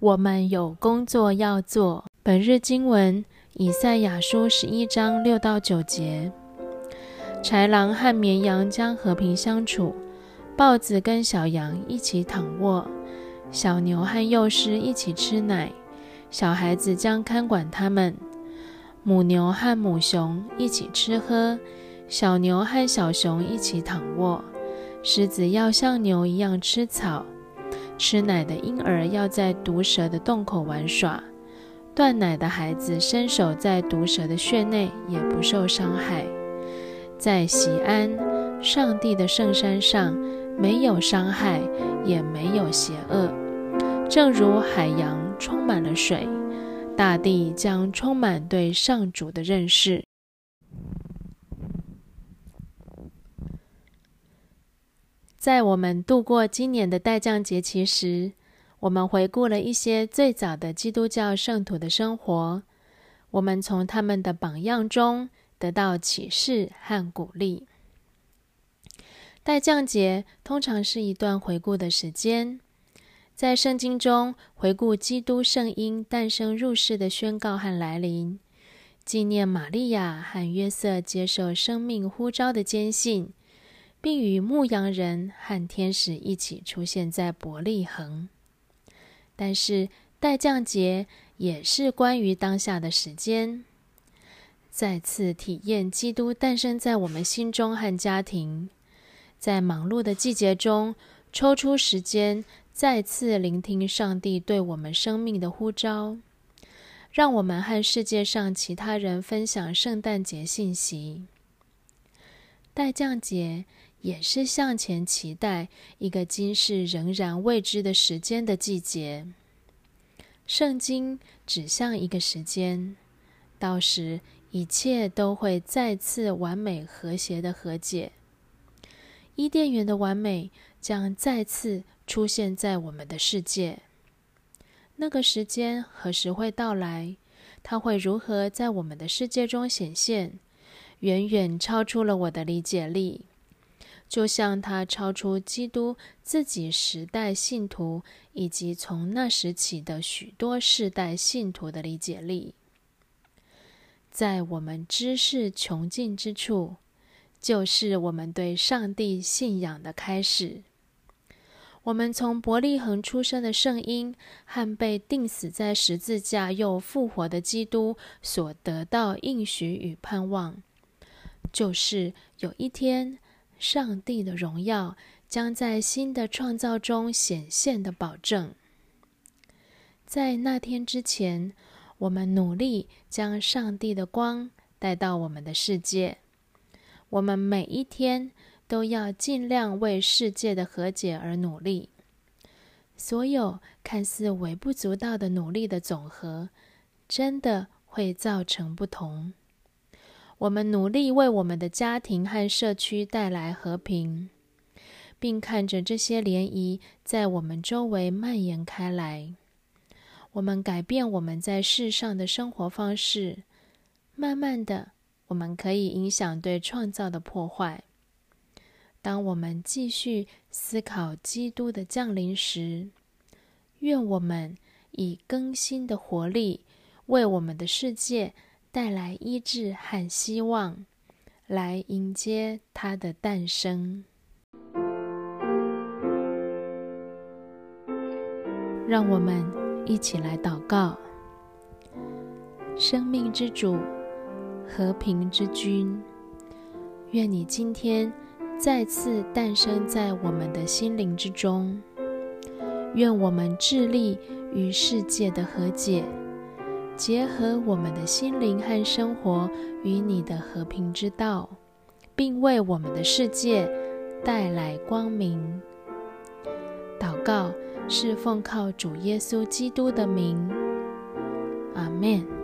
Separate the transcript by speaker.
Speaker 1: 我们有工作要做。本日经文：以赛亚书十一章六到九节。豺狼和绵羊将和平相处，豹子跟小羊一起躺卧，小牛和幼狮一起吃奶，小孩子将看管它们。母牛和母熊一起吃喝，小牛和小熊一起躺卧。狮子要像牛一样吃草，吃奶的婴儿要在毒蛇的洞口玩耍。断奶的孩子伸手在毒蛇的穴内也不受伤害。在西安，上帝的圣山上，没有伤害，也没有邪恶。正如海洋充满了水。大地将充满对上主的认识。在我们度过今年的代降节期时，我们回顾了一些最早的基督教圣徒的生活。我们从他们的榜样中得到启示和鼓励。代降节通常是一段回顾的时间。在圣经中回顾基督圣婴诞生入世的宣告和来临，纪念玛利亚和约瑟接受生命呼召的坚信，并与牧羊人和天使一起出现在伯利恒。但是代降节也是关于当下的时间，再次体验基督诞生在我们心中和家庭，在忙碌的季节中抽出时间。再次聆听上帝对我们生命的呼召，让我们和世界上其他人分享圣诞节信息。代降节也是向前期待一个今世仍然未知的时间的季节。圣经指向一个时间，到时一切都会再次完美和谐的和解。伊甸园的完美将再次。出现在我们的世界，那个时间何时会到来？它会如何在我们的世界中显现？远远超出了我的理解力，就像它超出基督自己时代信徒以及从那时起的许多世代信徒的理解力。在我们知识穷尽之处，就是我们对上帝信仰的开始。我们从伯利恒出生的圣婴和被钉死在十字架又复活的基督所得到应许与盼望，就是有一天上帝的荣耀将在新的创造中显现的保证。在那天之前，我们努力将上帝的光带到我们的世界。我们每一天。都要尽量为世界的和解而努力。所有看似微不足道的努力的总和，真的会造成不同。我们努力为我们的家庭和社区带来和平，并看着这些涟漪在我们周围蔓延开来。我们改变我们在世上的生活方式，慢慢的，我们可以影响对创造的破坏。当我们继续思考基督的降临时，愿我们以更新的活力，为我们的世界带来医治和希望，来迎接他的诞生。让我们一起来祷告：生命之主，和平之君，愿你今天。再次诞生在我们的心灵之中。愿我们致力与世界的和解，结合我们的心灵和生活与你的和平之道，并为我们的世界带来光明。祷告是奉靠主耶稣基督的名。阿门。